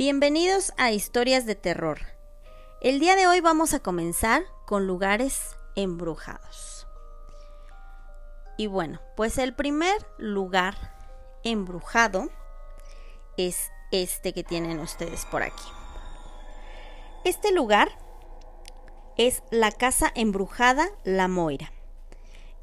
Bienvenidos a Historias de Terror. El día de hoy vamos a comenzar con lugares embrujados. Y bueno, pues el primer lugar embrujado es este que tienen ustedes por aquí. Este lugar es la Casa Embrujada La Moira.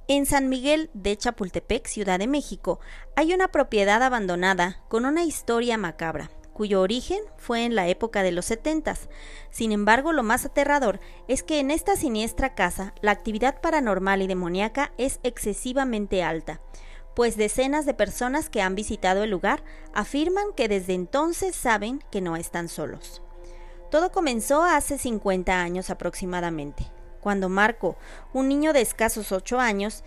En San Miguel de Chapultepec, Ciudad de México, hay una propiedad abandonada con una historia macabra, cuyo origen fue en la época de los setentas. Sin embargo, lo más aterrador es que en esta siniestra casa la actividad paranormal y demoníaca es excesivamente alta, pues decenas de personas que han visitado el lugar afirman que desde entonces saben que no están solos. Todo comenzó hace 50 años aproximadamente cuando Marco, un niño de escasos ocho años,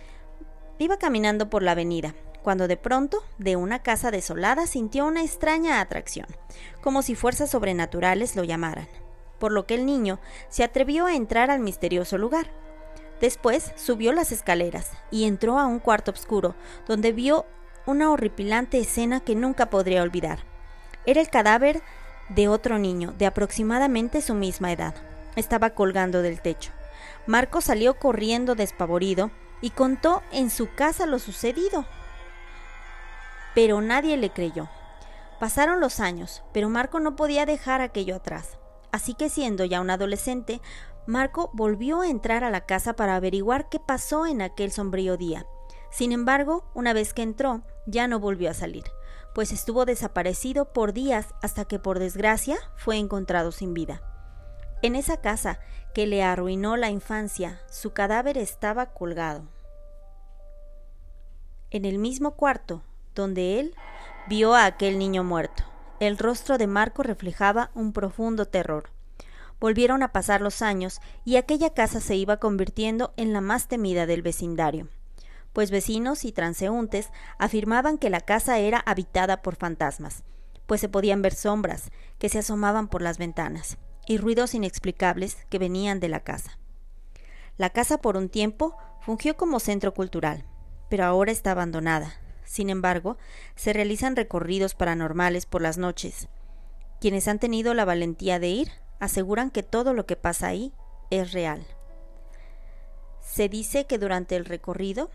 iba caminando por la avenida, cuando de pronto, de una casa desolada, sintió una extraña atracción, como si fuerzas sobrenaturales lo llamaran, por lo que el niño se atrevió a entrar al misterioso lugar. Después subió las escaleras y entró a un cuarto oscuro, donde vio una horripilante escena que nunca podría olvidar. Era el cadáver de otro niño de aproximadamente su misma edad. Estaba colgando del techo. Marco salió corriendo despavorido y contó en su casa lo sucedido. Pero nadie le creyó. Pasaron los años, pero Marco no podía dejar aquello atrás. Así que siendo ya un adolescente, Marco volvió a entrar a la casa para averiguar qué pasó en aquel sombrío día. Sin embargo, una vez que entró, ya no volvió a salir, pues estuvo desaparecido por días hasta que por desgracia fue encontrado sin vida. En esa casa que le arruinó la infancia, su cadáver estaba colgado. En el mismo cuarto donde él vio a aquel niño muerto, el rostro de Marco reflejaba un profundo terror. Volvieron a pasar los años y aquella casa se iba convirtiendo en la más temida del vecindario, pues vecinos y transeúntes afirmaban que la casa era habitada por fantasmas, pues se podían ver sombras que se asomaban por las ventanas y ruidos inexplicables que venían de la casa. La casa por un tiempo fungió como centro cultural, pero ahora está abandonada. Sin embargo, se realizan recorridos paranormales por las noches. Quienes han tenido la valentía de ir aseguran que todo lo que pasa ahí es real. Se dice que durante el recorrido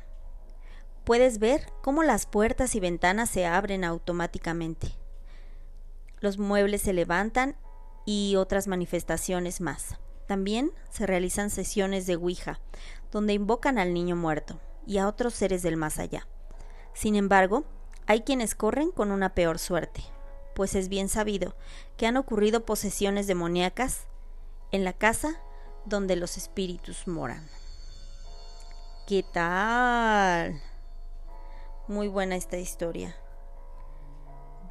puedes ver cómo las puertas y ventanas se abren automáticamente. Los muebles se levantan y otras manifestaciones más. También se realizan sesiones de Ouija, donde invocan al niño muerto y a otros seres del más allá. Sin embargo, hay quienes corren con una peor suerte, pues es bien sabido que han ocurrido posesiones demoníacas en la casa donde los espíritus moran. ¿Qué tal? Muy buena esta historia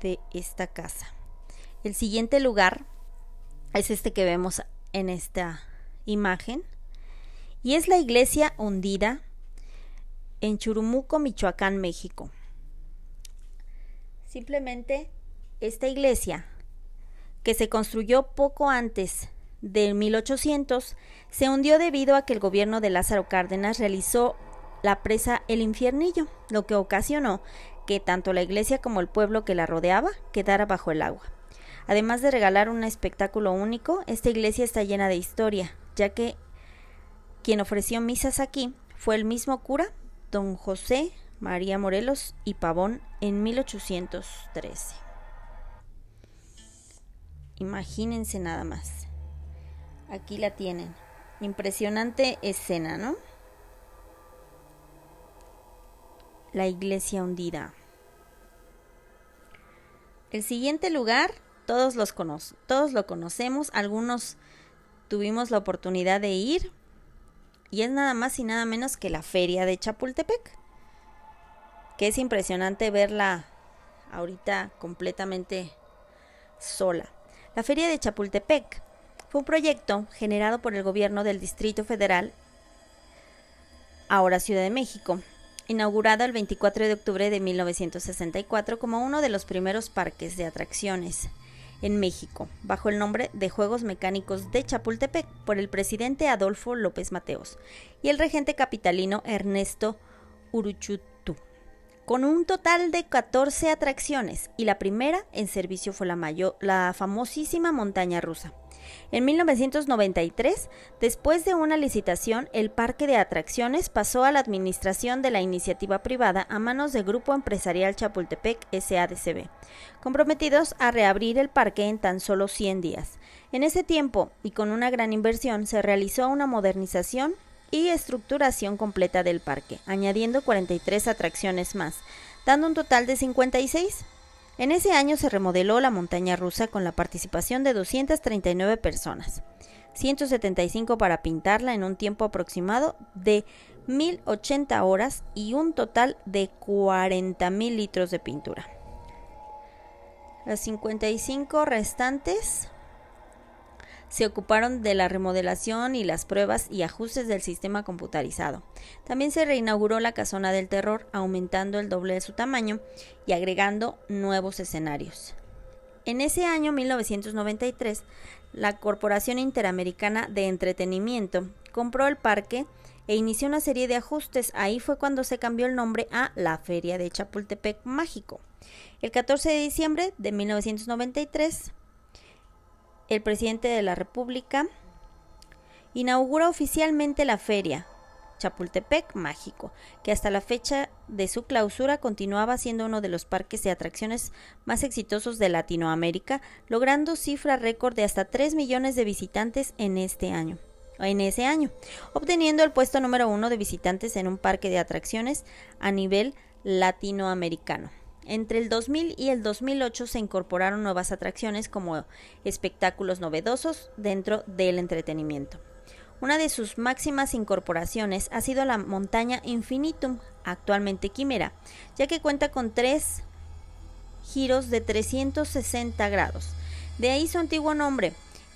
de esta casa. El siguiente lugar es este que vemos en esta imagen. Y es la iglesia hundida en Churumuco, Michoacán, México. Simplemente esta iglesia, que se construyó poco antes de 1800, se hundió debido a que el gobierno de Lázaro Cárdenas realizó la presa El Infiernillo, lo que ocasionó que tanto la iglesia como el pueblo que la rodeaba quedara bajo el agua. Además de regalar un espectáculo único, esta iglesia está llena de historia, ya que quien ofreció misas aquí fue el mismo cura, don José María Morelos y Pavón, en 1813. Imagínense nada más. Aquí la tienen. Impresionante escena, ¿no? La iglesia hundida. El siguiente lugar todos, los todos lo conocemos, algunos tuvimos la oportunidad de ir y es nada más y nada menos que la feria de Chapultepec, que es impresionante verla ahorita completamente sola. La feria de Chapultepec fue un proyecto generado por el gobierno del Distrito Federal, ahora Ciudad de México, inaugurado el 24 de octubre de 1964 como uno de los primeros parques de atracciones en México, bajo el nombre de Juegos Mecánicos de Chapultepec, por el presidente Adolfo López Mateos y el regente capitalino Ernesto Uruchutú. con un total de 14 atracciones y la primera en servicio fue la, la famosísima montaña rusa. En 1993, después de una licitación, el parque de atracciones pasó a la administración de la iniciativa privada a manos del Grupo Empresarial Chapultepec SADCB, comprometidos a reabrir el parque en tan solo 100 días. En ese tiempo, y con una gran inversión, se realizó una modernización y estructuración completa del parque, añadiendo 43 atracciones más, dando un total de 56. En ese año se remodeló la montaña rusa con la participación de 239 personas, 175 para pintarla en un tiempo aproximado de 1080 horas y un total de 40.000 litros de pintura. Las 55 restantes se ocuparon de la remodelación y las pruebas y ajustes del sistema computarizado. También se reinauguró la Casona del Terror, aumentando el doble de su tamaño y agregando nuevos escenarios. En ese año 1993, la Corporación Interamericana de Entretenimiento compró el parque e inició una serie de ajustes. Ahí fue cuando se cambió el nombre a la Feria de Chapultepec Mágico. El 14 de diciembre de 1993, el presidente de la República inaugura oficialmente la feria Chapultepec Mágico, que hasta la fecha de su clausura continuaba siendo uno de los parques de atracciones más exitosos de Latinoamérica, logrando cifra récord de hasta 3 millones de visitantes en este año en ese año, obteniendo el puesto número uno de visitantes en un parque de atracciones a nivel latinoamericano. Entre el 2000 y el 2008 se incorporaron nuevas atracciones como espectáculos novedosos dentro del entretenimiento. Una de sus máximas incorporaciones ha sido la montaña Infinitum, actualmente Quimera, ya que cuenta con tres giros de 360 grados. De ahí su antiguo nombre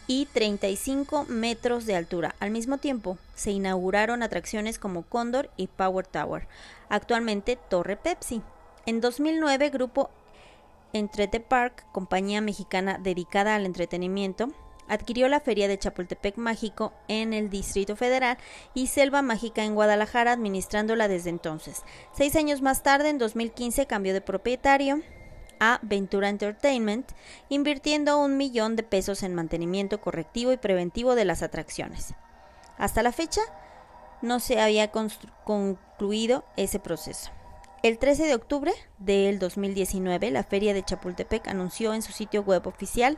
y 35 metros de altura. Al mismo tiempo, se inauguraron atracciones como Cóndor y Power Tower, actualmente Torre Pepsi. En 2009, Grupo Entrete Park, compañía mexicana dedicada al entretenimiento, adquirió la Feria de Chapultepec Mágico en el Distrito Federal y Selva Mágica en Guadalajara, administrándola desde entonces. Seis años más tarde, en 2015, cambió de propietario a Ventura Entertainment, invirtiendo un millón de pesos en mantenimiento correctivo y preventivo de las atracciones. Hasta la fecha, no se había concluido ese proceso. El 13 de octubre del 2019, la Feria de Chapultepec anunció en su sitio web oficial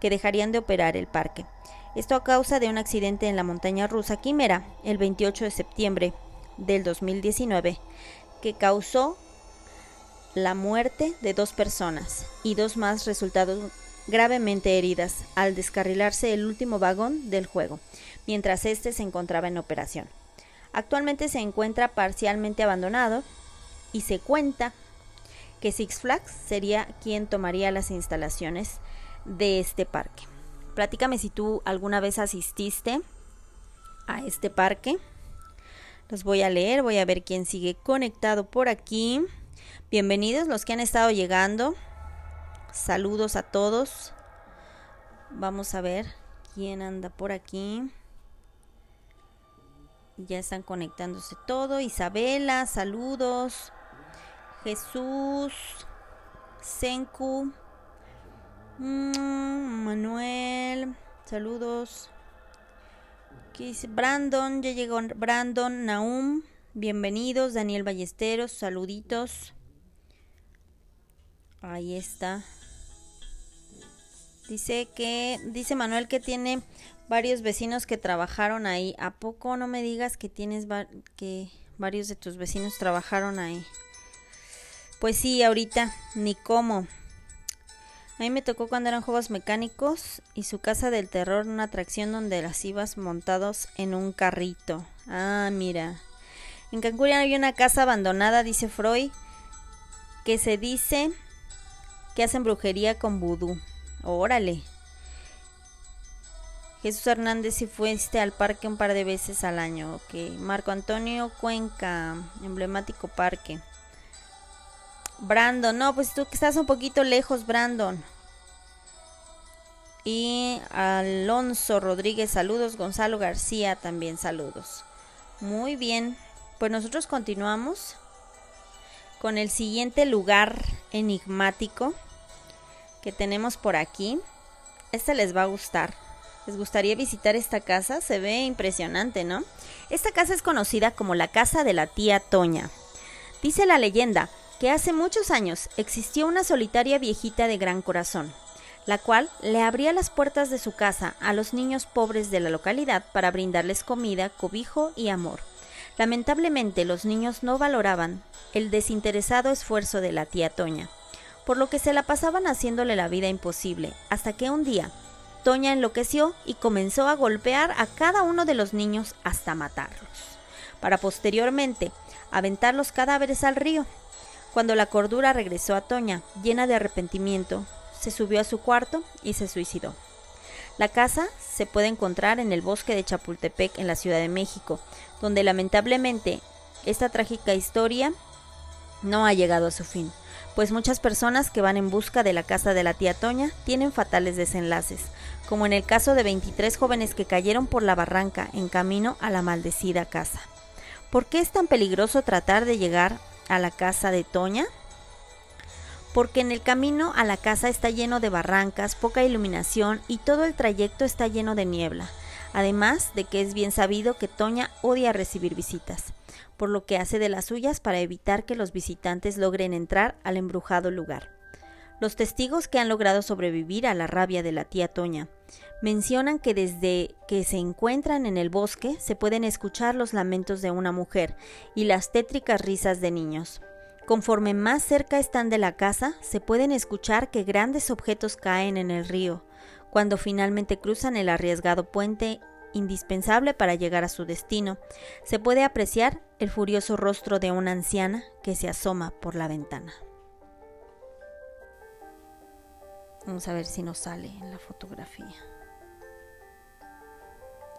que dejarían de operar el parque. Esto a causa de un accidente en la montaña rusa Quimera el 28 de septiembre del 2019 que causó la muerte de dos personas y dos más resultaron gravemente heridas al descarrilarse el último vagón del juego, mientras este se encontraba en operación. Actualmente se encuentra parcialmente abandonado y se cuenta que Six Flags sería quien tomaría las instalaciones de este parque. Platícame si tú alguna vez asististe a este parque. Los voy a leer, voy a ver quién sigue conectado por aquí. Bienvenidos los que han estado llegando. Saludos a todos. Vamos a ver quién anda por aquí. Ya están conectándose todo. Isabela, saludos. Jesús, Senku, mm, Manuel, saludos. Brandon, ya llegó Brandon, Naum, bienvenidos, Daniel Ballesteros, saluditos. Ahí está. Dice que, dice Manuel que tiene varios vecinos que trabajaron ahí. ¿A poco no me digas que tienes que varios de tus vecinos trabajaron ahí? Pues sí, ahorita, ni cómo. A mí me tocó cuando eran juegos mecánicos y su casa del terror, una atracción donde las ibas montados en un carrito. Ah, mira. En Cancún hay una casa abandonada, dice Freud, que se dice que hacen brujería con vudú. Órale. Jesús Hernández si fuiste al parque un par de veces al año. Ok. Marco Antonio Cuenca, emblemático parque. Brandon, no, pues tú que estás un poquito lejos, Brandon. Y Alonso Rodríguez, saludos. Gonzalo García, también saludos. Muy bien, pues nosotros continuamos. con el siguiente lugar enigmático que tenemos por aquí. Este les va a gustar. ¿Les gustaría visitar esta casa? Se ve impresionante, ¿no? Esta casa es conocida como la casa de la tía Toña. Dice la leyenda que hace muchos años existió una solitaria viejita de gran corazón, la cual le abría las puertas de su casa a los niños pobres de la localidad para brindarles comida, cobijo y amor. Lamentablemente los niños no valoraban el desinteresado esfuerzo de la tía Toña, por lo que se la pasaban haciéndole la vida imposible, hasta que un día Toña enloqueció y comenzó a golpear a cada uno de los niños hasta matarlos, para posteriormente aventar los cadáveres al río. Cuando la cordura regresó a Toña, llena de arrepentimiento, se subió a su cuarto y se suicidó. La casa se puede encontrar en el bosque de Chapultepec en la Ciudad de México, donde lamentablemente esta trágica historia no ha llegado a su fin, pues muchas personas que van en busca de la casa de la tía Toña tienen fatales desenlaces, como en el caso de 23 jóvenes que cayeron por la barranca en camino a la maldecida casa. ¿Por qué es tan peligroso tratar de llegar a la casa de Toña? porque en el camino a la casa está lleno de barrancas, poca iluminación y todo el trayecto está lleno de niebla, además de que es bien sabido que Toña odia recibir visitas, por lo que hace de las suyas para evitar que los visitantes logren entrar al embrujado lugar. Los testigos que han logrado sobrevivir a la rabia de la tía Toña mencionan que desde que se encuentran en el bosque se pueden escuchar los lamentos de una mujer y las tétricas risas de niños. Conforme más cerca están de la casa, se pueden escuchar que grandes objetos caen en el río, cuando finalmente cruzan el arriesgado puente indispensable para llegar a su destino, se puede apreciar el furioso rostro de una anciana que se asoma por la ventana. Vamos a ver si nos sale en la fotografía.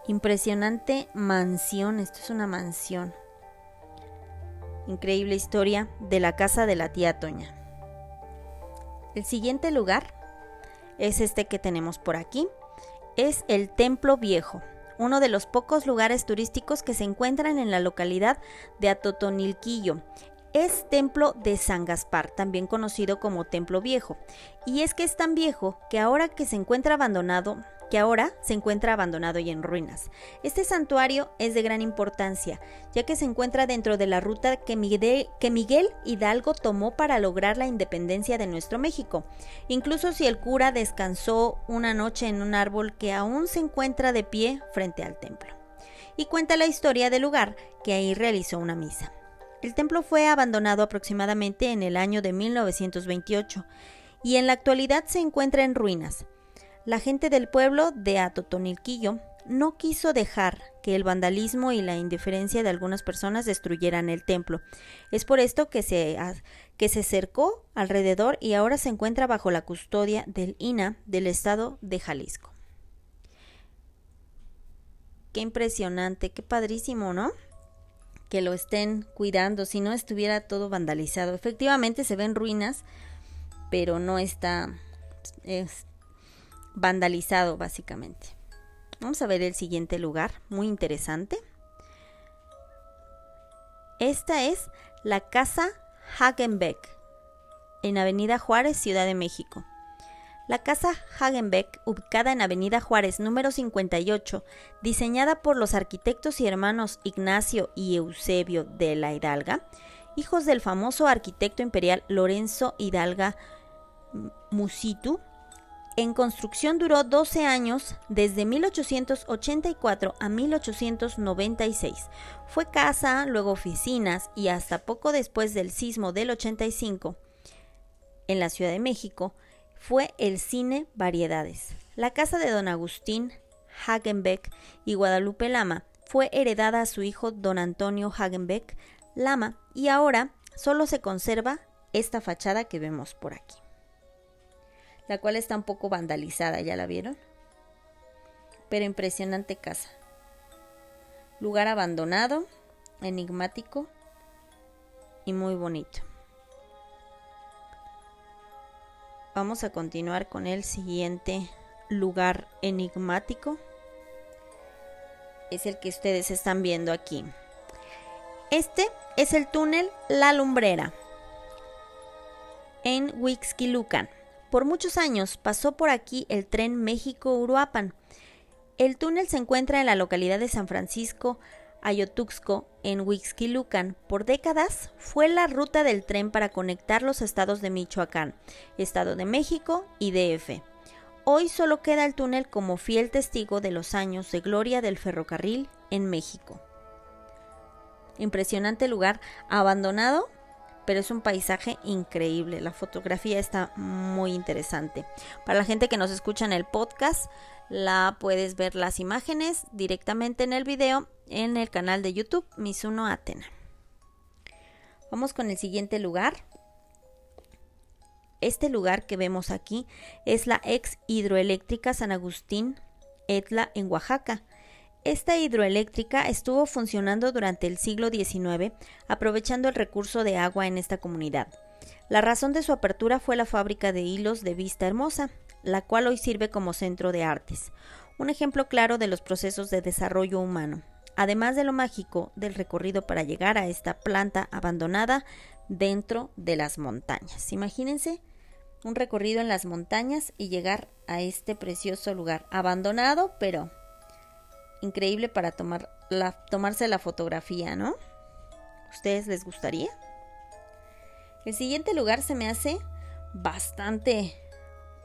Impresionante mansión, esto es una mansión. Increíble historia de la casa de la tía Toña. El siguiente lugar es este que tenemos por aquí. Es el Templo Viejo, uno de los pocos lugares turísticos que se encuentran en la localidad de Atotonilquillo. Es Templo de San Gaspar, también conocido como Templo Viejo. Y es que es tan viejo que ahora que se encuentra abandonado, que ahora se encuentra abandonado y en ruinas. Este santuario es de gran importancia, ya que se encuentra dentro de la ruta que Miguel, Hidalgo tomó para lograr la independencia de nuestro México. Incluso si el cura descansó una noche en un árbol que aún se encuentra de pie frente al templo. Y cuenta la historia del lugar que ahí realizó una misa. El templo fue abandonado aproximadamente en el año de 1928 y en la actualidad se encuentra en ruinas. La gente del pueblo de Atotonilquillo no quiso dejar que el vandalismo y la indiferencia de algunas personas destruyeran el templo. Es por esto que se, que se cercó alrededor y ahora se encuentra bajo la custodia del INA del estado de Jalisco. Qué impresionante, qué padrísimo, ¿no? Que lo estén cuidando, si no estuviera todo vandalizado. Efectivamente se ven ruinas, pero no está vandalizado básicamente. Vamos a ver el siguiente lugar, muy interesante. Esta es la Casa Hagenbeck, en Avenida Juárez, Ciudad de México. La casa Hagenbeck, ubicada en Avenida Juárez número 58, diseñada por los arquitectos y hermanos Ignacio y Eusebio de la Hidalga, hijos del famoso arquitecto imperial Lorenzo Hidalga Musitu, en construcción duró 12 años, desde 1884 a 1896. Fue casa, luego oficinas y hasta poco después del sismo del 85 en la Ciudad de México fue el cine Variedades. La casa de don Agustín Hagenbeck y Guadalupe Lama fue heredada a su hijo don Antonio Hagenbeck Lama y ahora solo se conserva esta fachada que vemos por aquí la cual está un poco vandalizada, ¿ya la vieron? Pero impresionante casa. Lugar abandonado, enigmático y muy bonito. Vamos a continuar con el siguiente lugar enigmático. Es el que ustedes están viendo aquí. Este es el túnel La Lumbrera. en Huixquilucan. Por muchos años pasó por aquí el tren México-Uruapan. El túnel se encuentra en la localidad de San Francisco Ayotuxco, en Huixquilucan, por décadas fue la ruta del tren para conectar los estados de Michoacán, Estado de México y DF. Hoy solo queda el túnel como fiel testigo de los años de gloria del ferrocarril en México. Impresionante lugar, abandonado, pero es un paisaje increíble. La fotografía está muy interesante. Para la gente que nos escucha en el podcast, la puedes ver las imágenes directamente en el video en el canal de YouTube Misuno Atena. Vamos con el siguiente lugar. Este lugar que vemos aquí es la ex hidroeléctrica San Agustín Etla en Oaxaca. Esta hidroeléctrica estuvo funcionando durante el siglo XIX, aprovechando el recurso de agua en esta comunidad. La razón de su apertura fue la fábrica de hilos de Vista Hermosa, la cual hoy sirve como centro de artes, un ejemplo claro de los procesos de desarrollo humano, además de lo mágico del recorrido para llegar a esta planta abandonada dentro de las montañas. Imagínense un recorrido en las montañas y llegar a este precioso lugar, abandonado, pero increíble para tomar la, tomarse la fotografía, ¿no? ¿Ustedes les gustaría? El siguiente lugar se me hace bastante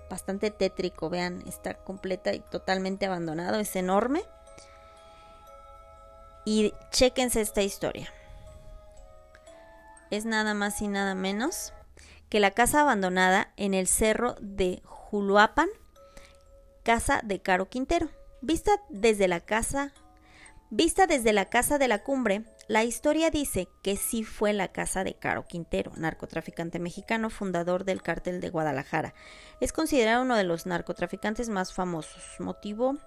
bastante tétrico, vean, está completa y totalmente abandonado, es enorme. Y chéquense esta historia. Es nada más y nada menos que la casa abandonada en el cerro de Juluapan, casa de Caro Quintero. Vista desde la casa, vista desde la casa de la cumbre, la historia dice que sí fue la casa de Caro Quintero, narcotraficante mexicano, fundador del cártel de Guadalajara. Es considerado uno de los narcotraficantes más famosos, motivo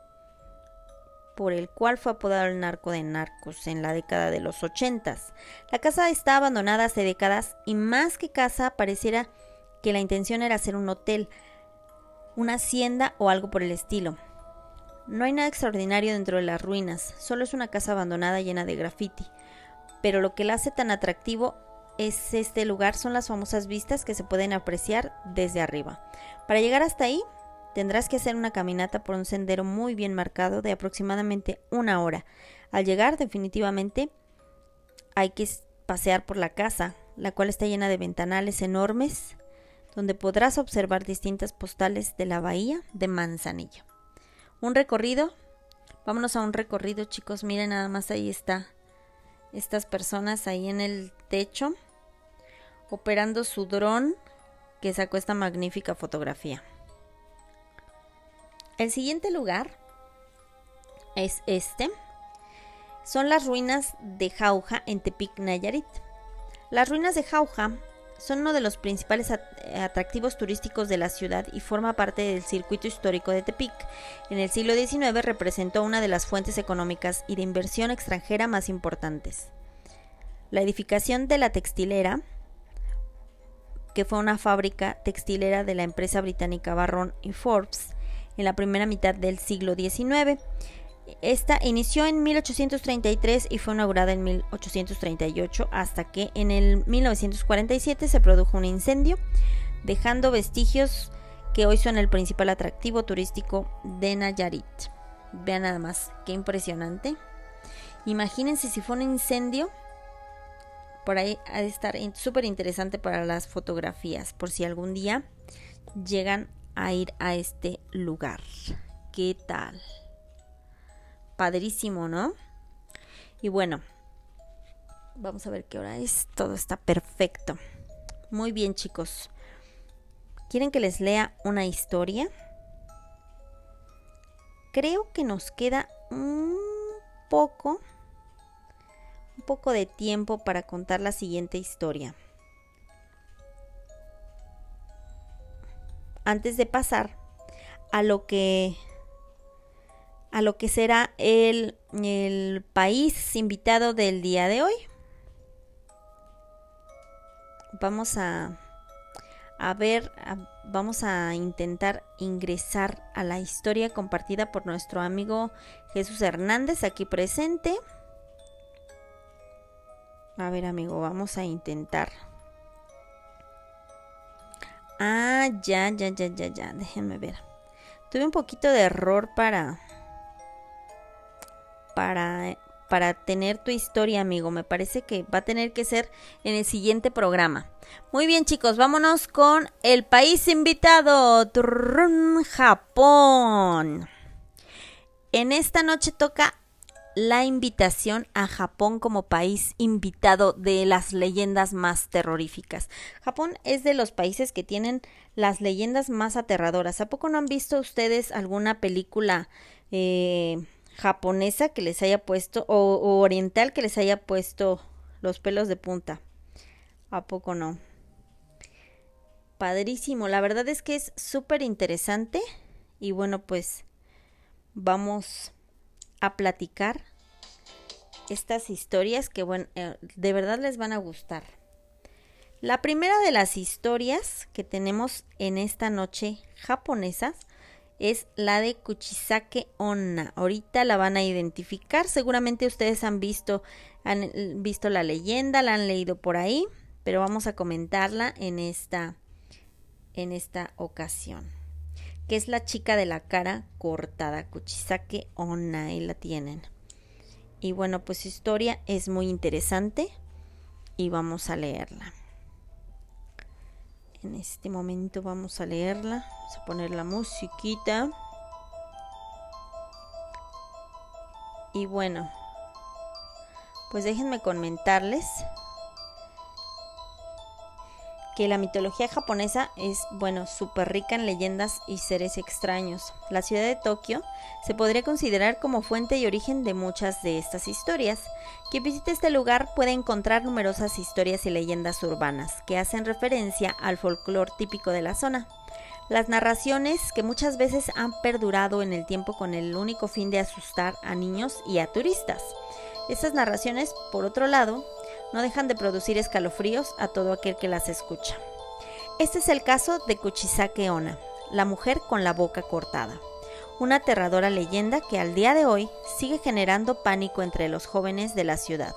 por el cual fue apodado el narco de narcos en la década de los ochentas. La casa está abandonada hace décadas y más que casa pareciera que la intención era hacer un hotel, una hacienda o algo por el estilo. No hay nada extraordinario dentro de las ruinas, solo es una casa abandonada llena de graffiti pero lo que la hace tan atractivo es este lugar, son las famosas vistas que se pueden apreciar desde arriba. Para llegar hasta ahí, tendrás que hacer una caminata por un sendero muy bien marcado de aproximadamente una hora. Al llegar, definitivamente, hay que pasear por la casa, la cual está llena de ventanales enormes, donde podrás observar distintas postales de la bahía de Manzanillo. Un recorrido, vámonos a un recorrido chicos, miren nada más ahí está estas personas ahí en el techo operando su dron que sacó esta magnífica fotografía. El siguiente lugar es este. Son las ruinas de Jauja en Tepic, Nayarit. Las ruinas de Jauja son uno de los principales atractivos turísticos de la ciudad y forma parte del circuito histórico de Tepic. En el siglo XIX representó una de las fuentes económicas y de inversión extranjera más importantes. La edificación de la textilera, que fue una fábrica textilera de la empresa británica Barron y Forbes en la primera mitad del siglo XIX, esta inició en 1833 y fue inaugurada en 1838 hasta que en el 1947 se produjo un incendio, dejando vestigios que hoy son el principal atractivo turístico de Nayarit. Vean nada más, qué impresionante. Imagínense si fue un incendio, por ahí ha de estar súper interesante para las fotografías, por si algún día llegan a ir a este lugar. ¿Qué tal? padrísimo, ¿no? Y bueno, vamos a ver qué hora es. Todo está perfecto. Muy bien, chicos. ¿Quieren que les lea una historia? Creo que nos queda un poco, un poco de tiempo para contar la siguiente historia. Antes de pasar a lo que a lo que será el, el país invitado del día de hoy. Vamos a, a ver, vamos a intentar ingresar a la historia compartida por nuestro amigo Jesús Hernández aquí presente. A ver amigo, vamos a intentar. Ah, ya, ya, ya, ya, ya. Déjenme ver. Tuve un poquito de error para. Para. Para tener tu historia, amigo. Me parece que va a tener que ser en el siguiente programa. Muy bien, chicos, vámonos con el país invitado. Japón. En esta noche toca la invitación a Japón como país invitado de las leyendas más terroríficas. Japón es de los países que tienen las leyendas más aterradoras. ¿A poco no han visto ustedes alguna película eh, japonesa que les haya puesto o, o oriental que les haya puesto los pelos de punta? ¿A poco no? Padrísimo, la verdad es que es súper interesante y bueno pues vamos a platicar estas historias que, bueno, eh, de verdad les van a gustar. La primera de las historias que tenemos en esta noche japonesas es la de Kuchisake Onna. Ahorita la van a identificar. Seguramente ustedes han visto, han eh, visto la leyenda, la han leído por ahí, pero vamos a comentarla en esta, en esta ocasión. Que es la chica de la cara cortada. Kuchisake Onna. Ahí la tienen. Y bueno, pues su historia es muy interesante y vamos a leerla. En este momento vamos a leerla. Vamos a poner la musiquita. Y bueno, pues déjenme comentarles que la mitología japonesa es, bueno, súper rica en leyendas y seres extraños. La ciudad de Tokio se podría considerar como fuente y origen de muchas de estas historias. Quien visite este lugar puede encontrar numerosas historias y leyendas urbanas que hacen referencia al folclore típico de la zona. Las narraciones que muchas veces han perdurado en el tiempo con el único fin de asustar a niños y a turistas. Estas narraciones, por otro lado, no dejan de producir escalofríos a todo aquel que las escucha. Este es el caso de Kuchisake Ona, la mujer con la boca cortada, una aterradora leyenda que al día de hoy sigue generando pánico entre los jóvenes de la ciudad.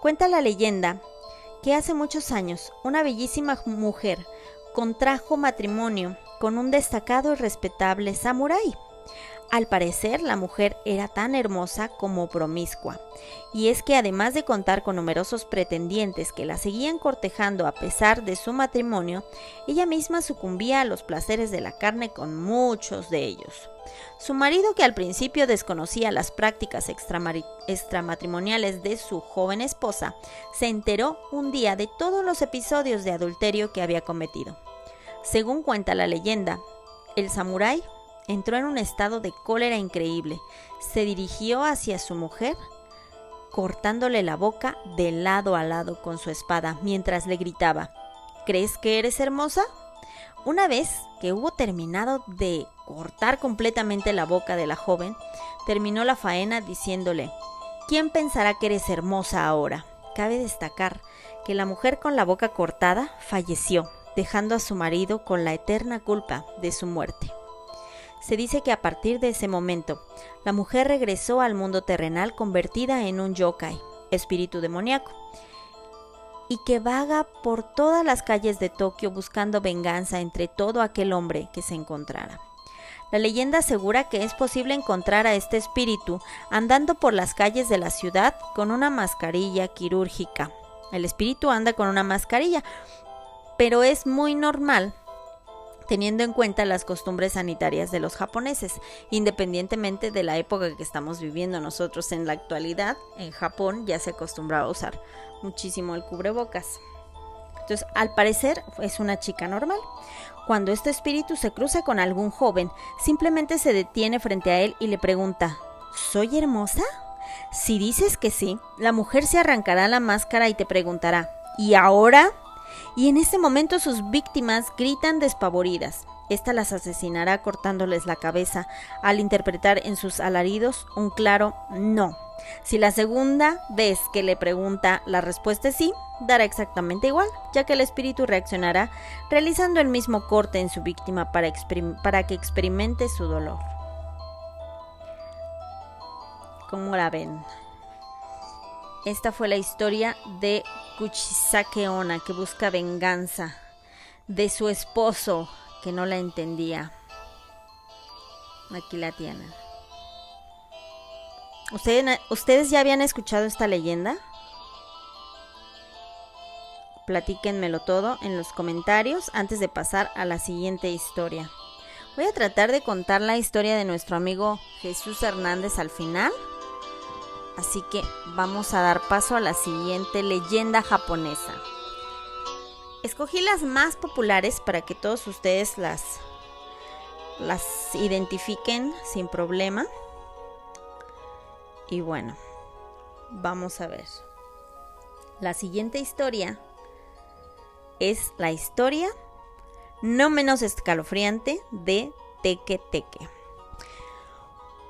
Cuenta la leyenda que hace muchos años una bellísima mujer contrajo matrimonio con un destacado y respetable samurái, al parecer, la mujer era tan hermosa como promiscua, y es que además de contar con numerosos pretendientes que la seguían cortejando a pesar de su matrimonio, ella misma sucumbía a los placeres de la carne con muchos de ellos. Su marido, que al principio desconocía las prácticas extramatrimoniales de su joven esposa, se enteró un día de todos los episodios de adulterio que había cometido. Según cuenta la leyenda, el samurái entró en un estado de cólera increíble. Se dirigió hacia su mujer, cortándole la boca de lado a lado con su espada, mientras le gritaba, ¿Crees que eres hermosa? Una vez que hubo terminado de cortar completamente la boca de la joven, terminó la faena diciéndole, ¿quién pensará que eres hermosa ahora? Cabe destacar que la mujer con la boca cortada falleció, dejando a su marido con la eterna culpa de su muerte. Se dice que a partir de ese momento, la mujer regresó al mundo terrenal convertida en un yokai, espíritu demoníaco, y que vaga por todas las calles de Tokio buscando venganza entre todo aquel hombre que se encontrara. La leyenda asegura que es posible encontrar a este espíritu andando por las calles de la ciudad con una mascarilla quirúrgica. El espíritu anda con una mascarilla, pero es muy normal teniendo en cuenta las costumbres sanitarias de los japoneses, independientemente de la época que estamos viviendo nosotros en la actualidad, en Japón ya se acostumbraba a usar muchísimo el cubrebocas. Entonces, al parecer es una chica normal. Cuando este espíritu se cruza con algún joven, simplemente se detiene frente a él y le pregunta, ¿Soy hermosa? Si dices que sí, la mujer se arrancará la máscara y te preguntará, ¿y ahora? Y en ese momento sus víctimas gritan despavoridas. Esta las asesinará cortándoles la cabeza al interpretar en sus alaridos un claro no. Si la segunda vez que le pregunta la respuesta es sí, dará exactamente igual, ya que el espíritu reaccionará realizando el mismo corte en su víctima para, que experimente su dolor. ¿Cómo la ven? Esta fue la historia de Kuchisake que busca venganza de su esposo que no la entendía. Aquí la tienen. ¿Ustedes, ¿Ustedes ya habían escuchado esta leyenda? Platíquenmelo todo en los comentarios antes de pasar a la siguiente historia. Voy a tratar de contar la historia de nuestro amigo Jesús Hernández al final. Así que vamos a dar paso a la siguiente leyenda japonesa. Escogí las más populares para que todos ustedes las, las identifiquen sin problema. Y bueno, vamos a ver. La siguiente historia es la historia no menos escalofriante de Teke Teke.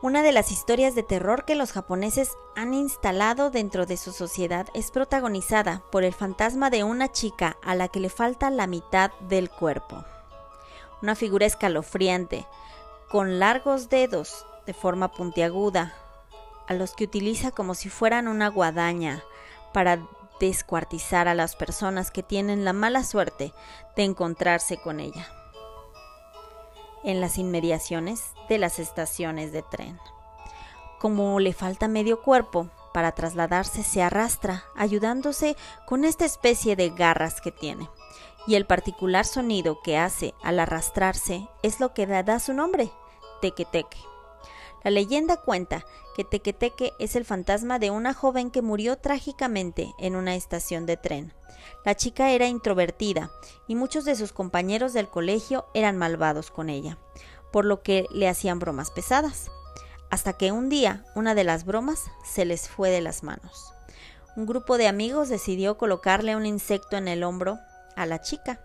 Una de las historias de terror que los japoneses han instalado dentro de su sociedad es protagonizada por el fantasma de una chica a la que le falta la mitad del cuerpo. Una figura escalofriante, con largos dedos de forma puntiaguda, a los que utiliza como si fueran una guadaña para descuartizar a las personas que tienen la mala suerte de encontrarse con ella en las inmediaciones de las estaciones de tren. Como le falta medio cuerpo para trasladarse, se arrastra, ayudándose con esta especie de garras que tiene. Y el particular sonido que hace al arrastrarse es lo que da su nombre, teque-teque. La leyenda cuenta que Tequeteque es el fantasma de una joven que murió trágicamente en una estación de tren. La chica era introvertida y muchos de sus compañeros del colegio eran malvados con ella, por lo que le hacían bromas pesadas. Hasta que un día una de las bromas se les fue de las manos. Un grupo de amigos decidió colocarle un insecto en el hombro a la chica,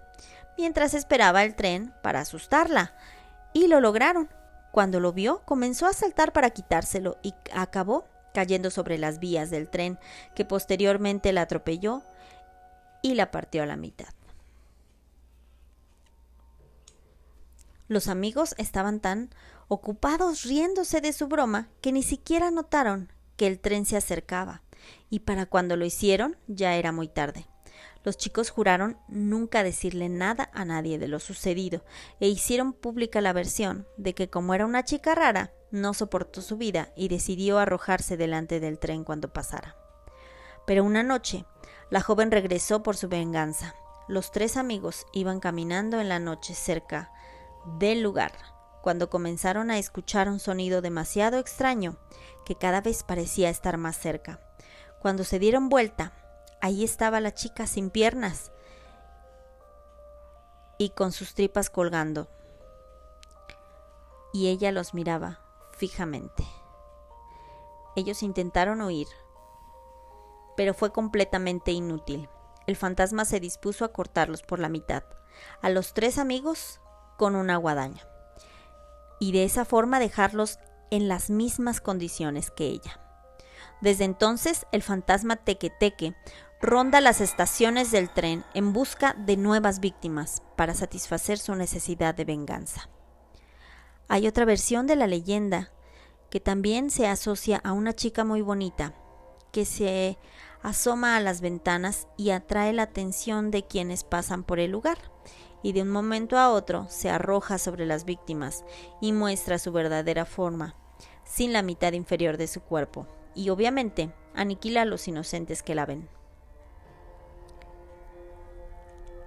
mientras esperaba el tren para asustarla, y lo lograron cuando lo vio, comenzó a saltar para quitárselo y acabó cayendo sobre las vías del tren, que posteriormente la atropelló y la partió a la mitad. Los amigos estaban tan ocupados riéndose de su broma que ni siquiera notaron que el tren se acercaba, y para cuando lo hicieron ya era muy tarde. Los chicos juraron nunca decirle nada a nadie de lo sucedido e hicieron pública la versión de que como era una chica rara, no soportó su vida y decidió arrojarse delante del tren cuando pasara. Pero una noche, la joven regresó por su venganza. Los tres amigos iban caminando en la noche cerca del lugar, cuando comenzaron a escuchar un sonido demasiado extraño que cada vez parecía estar más cerca. Cuando se dieron vuelta, Ahí estaba la chica sin piernas y con sus tripas colgando. Y ella los miraba fijamente. Ellos intentaron huir, pero fue completamente inútil. El fantasma se dispuso a cortarlos por la mitad, a los tres amigos con una guadaña, y de esa forma dejarlos en las mismas condiciones que ella. Desde entonces, el fantasma Teque-Teque ronda las estaciones del tren en busca de nuevas víctimas para satisfacer su necesidad de venganza. Hay otra versión de la leyenda que también se asocia a una chica muy bonita que se asoma a las ventanas y atrae la atención de quienes pasan por el lugar y de un momento a otro se arroja sobre las víctimas y muestra su verdadera forma, sin la mitad inferior de su cuerpo, y obviamente aniquila a los inocentes que la ven.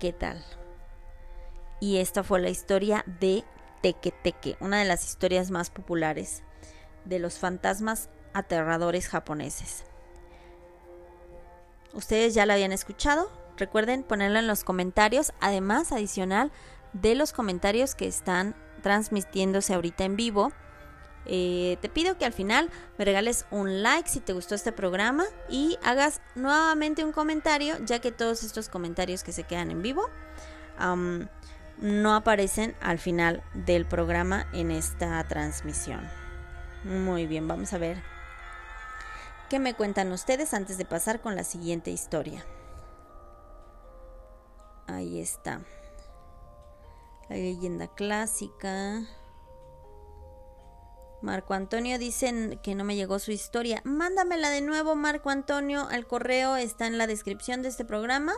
¿Qué tal? Y esta fue la historia de Teque Teque, una de las historias más populares de los fantasmas aterradores japoneses. ¿Ustedes ya la habían escuchado? Recuerden ponerlo en los comentarios, además adicional de los comentarios que están transmitiéndose ahorita en vivo eh, te pido que al final me regales un like si te gustó este programa y hagas nuevamente un comentario, ya que todos estos comentarios que se quedan en vivo no aparecen al final del programa en esta transmisión. Muy bien, vamos a ver qué me cuentan ustedes antes de pasar con la siguiente historia. Ahí está. La leyenda clásica. Marco Antonio dice que no me llegó su historia. Mándamela de nuevo, Marco Antonio. El correo está en la descripción de este programa.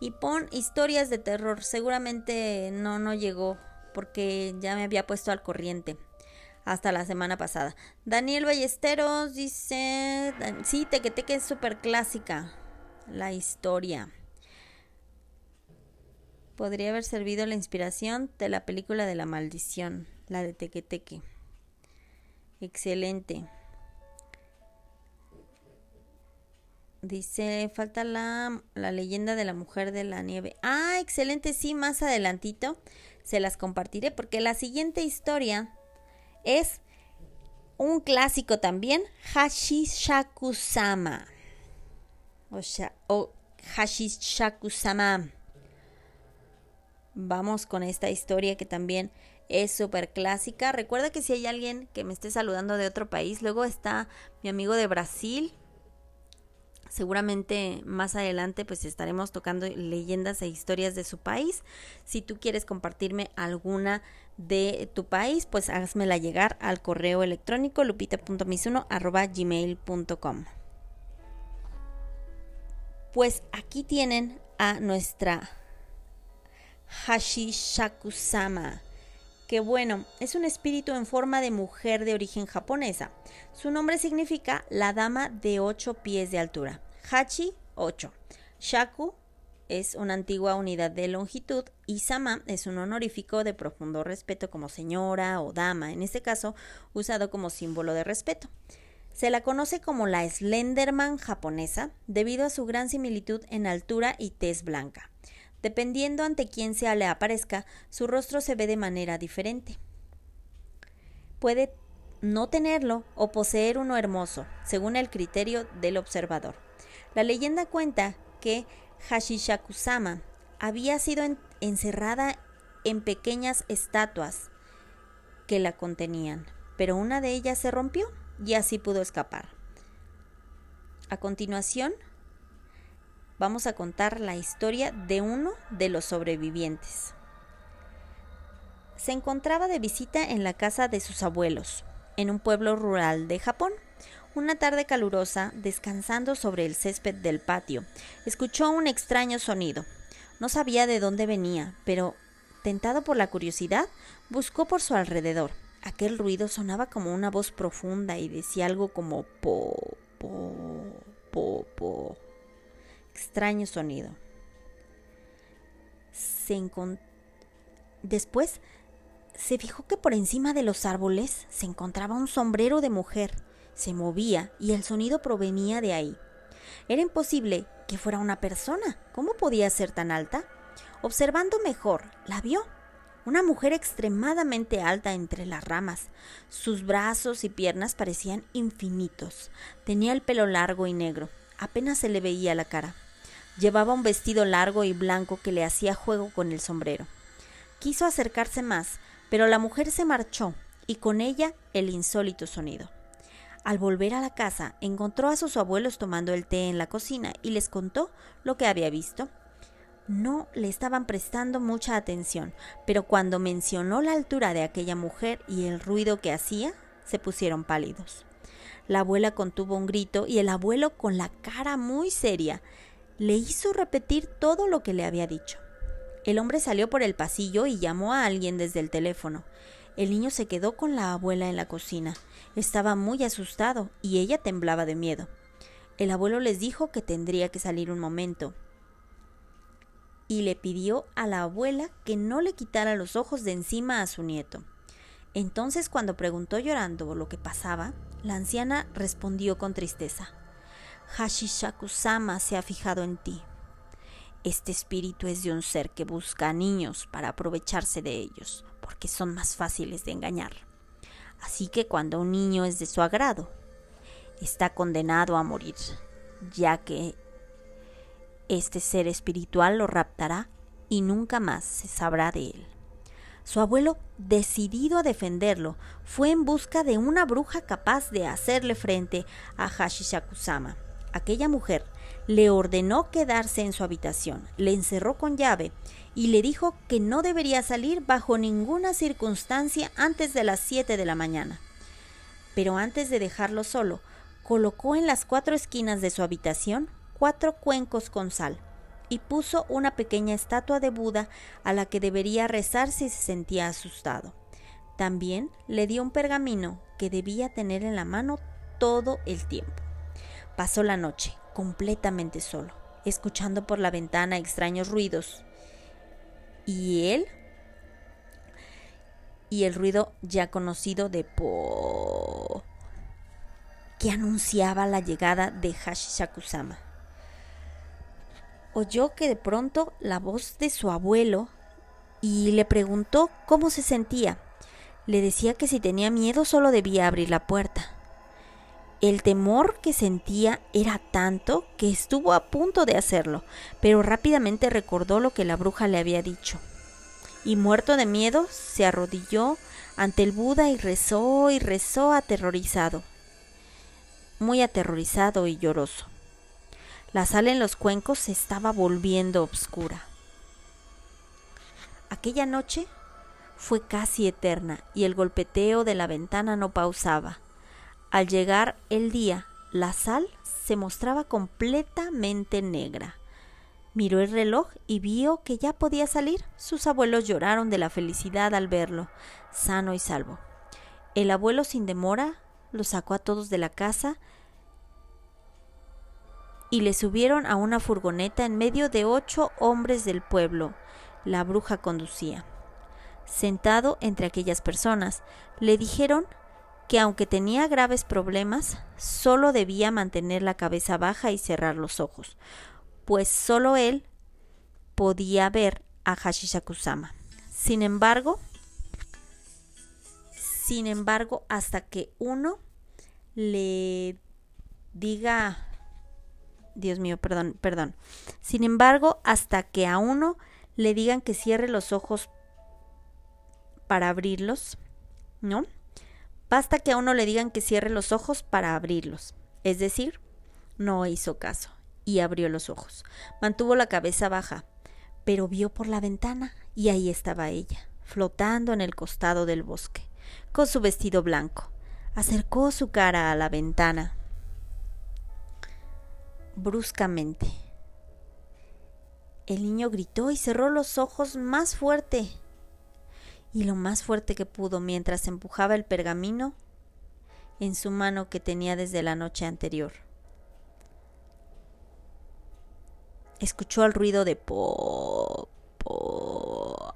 y pon historias de terror. Seguramente no, no llegó porque ya me había puesto al corriente hasta la semana pasada. Daniel Ballesteros dice, sí, Tequeteque es súper clásica la historia. Podría haber servido la inspiración de la película de la maldición, la de Tequeteque. Excelente. Dice, falta la, la, leyenda de la mujer de la nieve. Ah, excelente, sí, más adelantito se las compartiré porque la siguiente historia es un clásico también, Hashishakusama. O, o Hashishakusama. Vamos con esta historia que también es súper clásica. Recuerda que si hay alguien que me esté saludando de otro país, luego está mi amigo de Brasil. Seguramente más adelante pues estaremos tocando leyendas e historias de su país. Si tú quieres compartirme alguna de tu país, pues házmela llegar al correo electrónico lupita.misuno.gmail.com Pues aquí tienen a nuestra Hashishakusama, que bueno, es un espíritu en forma de mujer de origen japonesa. Su nombre significa la dama de ocho pies de altura. Hachi, 8. Shaku, es una antigua unidad de longitud y sama es un honorífico de profundo respeto como señora o dama, en este caso usado como símbolo de respeto. Se la conoce como la Slenderman japonesa debido a su gran similitud en altura y tez blanca. Dependiendo ante quién se le aparezca, su rostro se ve de manera diferente. Puede no tenerlo o poseer uno hermoso, según el criterio del observador. La leyenda cuenta que Hashishakusama había sido encerrada en pequeñas estatuas que la contenían, pero una de ellas se rompió y así pudo escapar. A continuación, vamos a contar la historia de uno de los sobrevivientes. Se encontraba de visita en la casa de sus abuelos, en un pueblo rural de Japón. Una tarde calurosa, descansando sobre el césped del patio, escuchó un extraño sonido. No sabía de dónde venía, pero, tentado por la curiosidad, buscó por su alrededor. Aquel ruido sonaba como una voz profunda y decía algo como po, po, po, po. Extraño sonido. Se Después se fijó que por encima de los árboles se encontraba un sombrero de mujer se movía y el sonido provenía de ahí. Era imposible que fuera una persona. ¿Cómo podía ser tan alta? Observando mejor, la vio. Una mujer extremadamente alta entre las ramas. Sus brazos y piernas parecían infinitos. Tenía el pelo largo y negro. Apenas se le veía la cara. Llevaba un vestido largo y blanco que le hacía juego con el sombrero. Quiso acercarse más, pero la mujer se marchó y con ella el insólito sonido. Al volver a la casa, encontró a sus abuelos tomando el té en la cocina y les contó lo que había visto. No le estaban prestando mucha atención, pero cuando mencionó la altura de aquella mujer y el ruido que hacía, se pusieron pálidos. La abuela contuvo un grito y el abuelo, con la cara muy seria, le hizo repetir todo lo que le había dicho. El hombre salió por el pasillo y llamó a alguien desde el teléfono. El niño se quedó con la abuela en la cocina. Estaba muy asustado y ella temblaba de miedo. El abuelo les dijo que tendría que salir un momento y le pidió a la abuela que no le quitara los ojos de encima a su nieto. Entonces cuando preguntó llorando lo que pasaba, la anciana respondió con tristeza. Hashishaku-sama se ha fijado en ti. Este espíritu es de un ser que busca a niños para aprovecharse de ellos porque son más fáciles de engañar. Así que cuando un niño es de su agrado, está condenado a morir, ya que este ser espiritual lo raptará y nunca más se sabrá de él. Su abuelo, decidido a defenderlo, fue en busca de una bruja capaz de hacerle frente a Hashishakusama. Aquella mujer le ordenó quedarse en su habitación, le encerró con llave y le dijo que no debería salir bajo ninguna circunstancia antes de las 7 de la mañana. Pero antes de dejarlo solo, colocó en las cuatro esquinas de su habitación cuatro cuencos con sal y puso una pequeña estatua de Buda a la que debería rezar si se sentía asustado. También le dio un pergamino que debía tener en la mano todo el tiempo. Pasó la noche completamente solo, escuchando por la ventana extraños ruidos. Y él y el ruido ya conocido de po que anunciaba la llegada de Hashishakusama. Oyó que de pronto la voz de su abuelo y le preguntó cómo se sentía. Le decía que si tenía miedo solo debía abrir la puerta. El temor que sentía era tanto que estuvo a punto de hacerlo, pero rápidamente recordó lo que la bruja le había dicho. Y muerto de miedo, se arrodilló ante el Buda y rezó y rezó aterrorizado, muy aterrorizado y lloroso. La sala en los cuencos se estaba volviendo oscura. Aquella noche fue casi eterna y el golpeteo de la ventana no pausaba. Al llegar el día, la sal se mostraba completamente negra. Miró el reloj y vio que ya podía salir. Sus abuelos lloraron de la felicidad al verlo, sano y salvo. El abuelo sin demora los sacó a todos de la casa y le subieron a una furgoneta en medio de ocho hombres del pueblo. La bruja conducía. Sentado entre aquellas personas, le dijeron que aunque tenía graves problemas, solo debía mantener la cabeza baja y cerrar los ojos, pues solo él podía ver a Hashishakusama. Sin embargo, sin embargo, hasta que uno le diga Dios mío, perdón, perdón. Sin embargo, hasta que a uno le digan que cierre los ojos para abrirlos, ¿no? Basta que a uno le digan que cierre los ojos para abrirlos. Es decir, no hizo caso y abrió los ojos. Mantuvo la cabeza baja, pero vio por la ventana y ahí estaba ella, flotando en el costado del bosque, con su vestido blanco. Acercó su cara a la ventana bruscamente. El niño gritó y cerró los ojos más fuerte y lo más fuerte que pudo mientras empujaba el pergamino en su mano que tenía desde la noche anterior. Escuchó el ruido de po, po.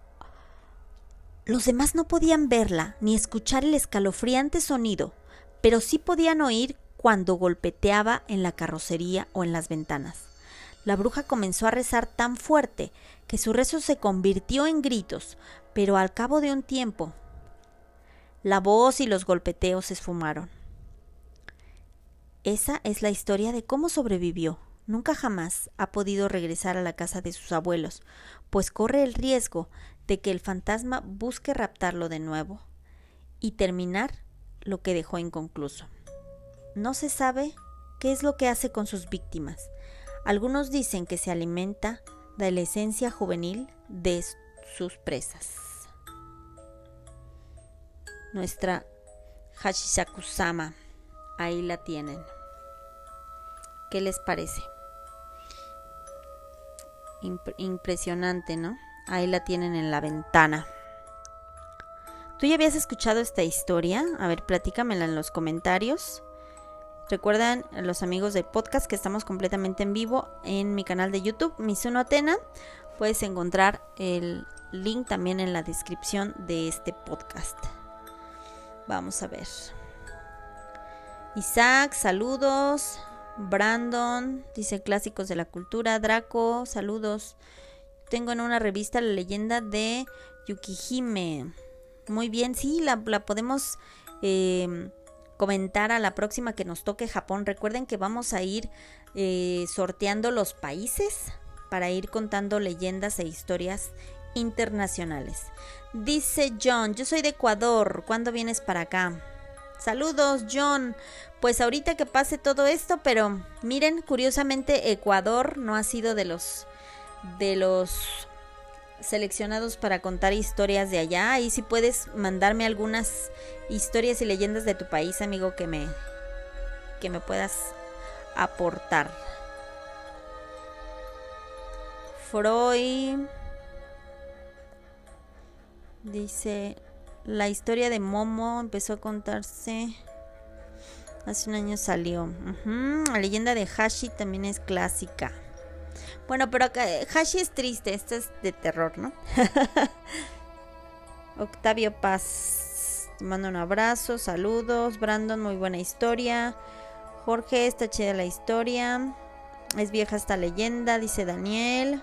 Los demás no podían verla ni escuchar el escalofriante sonido, pero sí podían oír cuando golpeteaba en la carrocería o en las ventanas. La bruja comenzó a rezar tan fuerte que su rezo se convirtió en gritos, pero al cabo de un tiempo la voz y los golpeteos se esfumaron. Esa es la historia de cómo sobrevivió. Nunca jamás ha podido regresar a la casa de sus abuelos, pues corre el riesgo de que el fantasma busque raptarlo de nuevo y terminar lo que dejó inconcluso. No se sabe qué es lo que hace con sus víctimas. Algunos dicen que se alimenta de la esencia juvenil de sus presas. Nuestra Hashishakusama, ahí la tienen. ¿Qué les parece? impresionante, ¿no? Ahí la tienen en la ventana. ¿Tú ya habías escuchado esta historia? A ver, platícamela en los comentarios. Recuerdan los amigos del podcast que estamos completamente en vivo en mi canal de YouTube, Misuno Atena. Puedes encontrar el link también en la descripción de este podcast. Vamos a ver. Isaac, saludos. Brandon, dice clásicos de la cultura. Draco, saludos. Tengo en una revista la leyenda de Yukihime. Muy bien, sí, la, podemos eh, comentar a la próxima que nos toque Japón. Recuerden que vamos a ir eh, sorteando los países para ir contando leyendas e historias internacionales. Dice John, yo soy de Ecuador, ¿cuándo vienes para acá? Saludos John, pues ahorita que pase todo esto, pero miren, curiosamente Ecuador no ha sido de los de los seleccionados para contar historias de allá. Y si puedes mandarme algunas historias y leyendas de tu país, amigo, que me, que me puedas aportar. Freud dice, la historia de Momo empezó a contarse hace un año salió. La leyenda de Hashi también es clásica. Bueno, pero acá, Hashi es triste, esta es de terror, ¿no? Octavio Paz, te mando un abrazo, saludos. Brandon, muy buena historia. Jorge, está chida la historia. Es vieja esta leyenda, dice Daniel.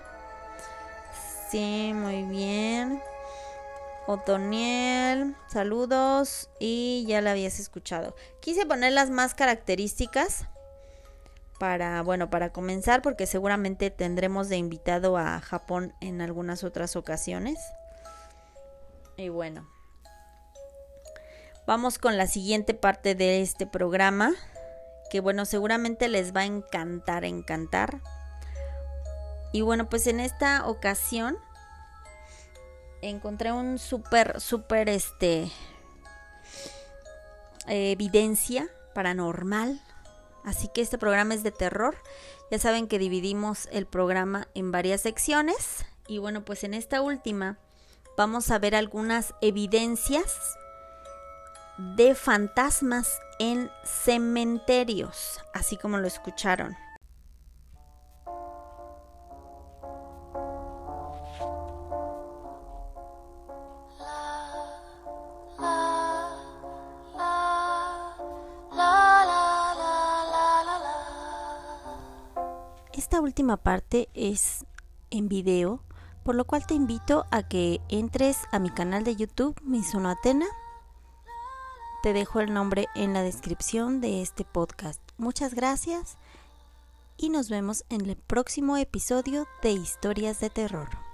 Sí, muy bien. Otoniel, saludos y ya la habías escuchado. Quise poner las más características para, bueno, para comenzar porque seguramente tendremos de invitado a Japón en algunas otras ocasiones. Y bueno, vamos con la siguiente parte de este programa que bueno, seguramente les va a encantar, encantar. Y bueno, pues en esta ocasión encontré un súper, súper, este, evidencia paranormal. Así que este programa es de terror. Ya saben que dividimos el programa en varias secciones. Y bueno, pues en esta última vamos a ver algunas evidencias de fantasmas en cementerios, así como lo escucharon. Esta última parte es en video, por lo cual te invito a que entres a mi canal de YouTube, Misono Atena. Te dejo el nombre en la descripción de este podcast. Muchas gracias y nos vemos en el próximo episodio de Historias de Terror.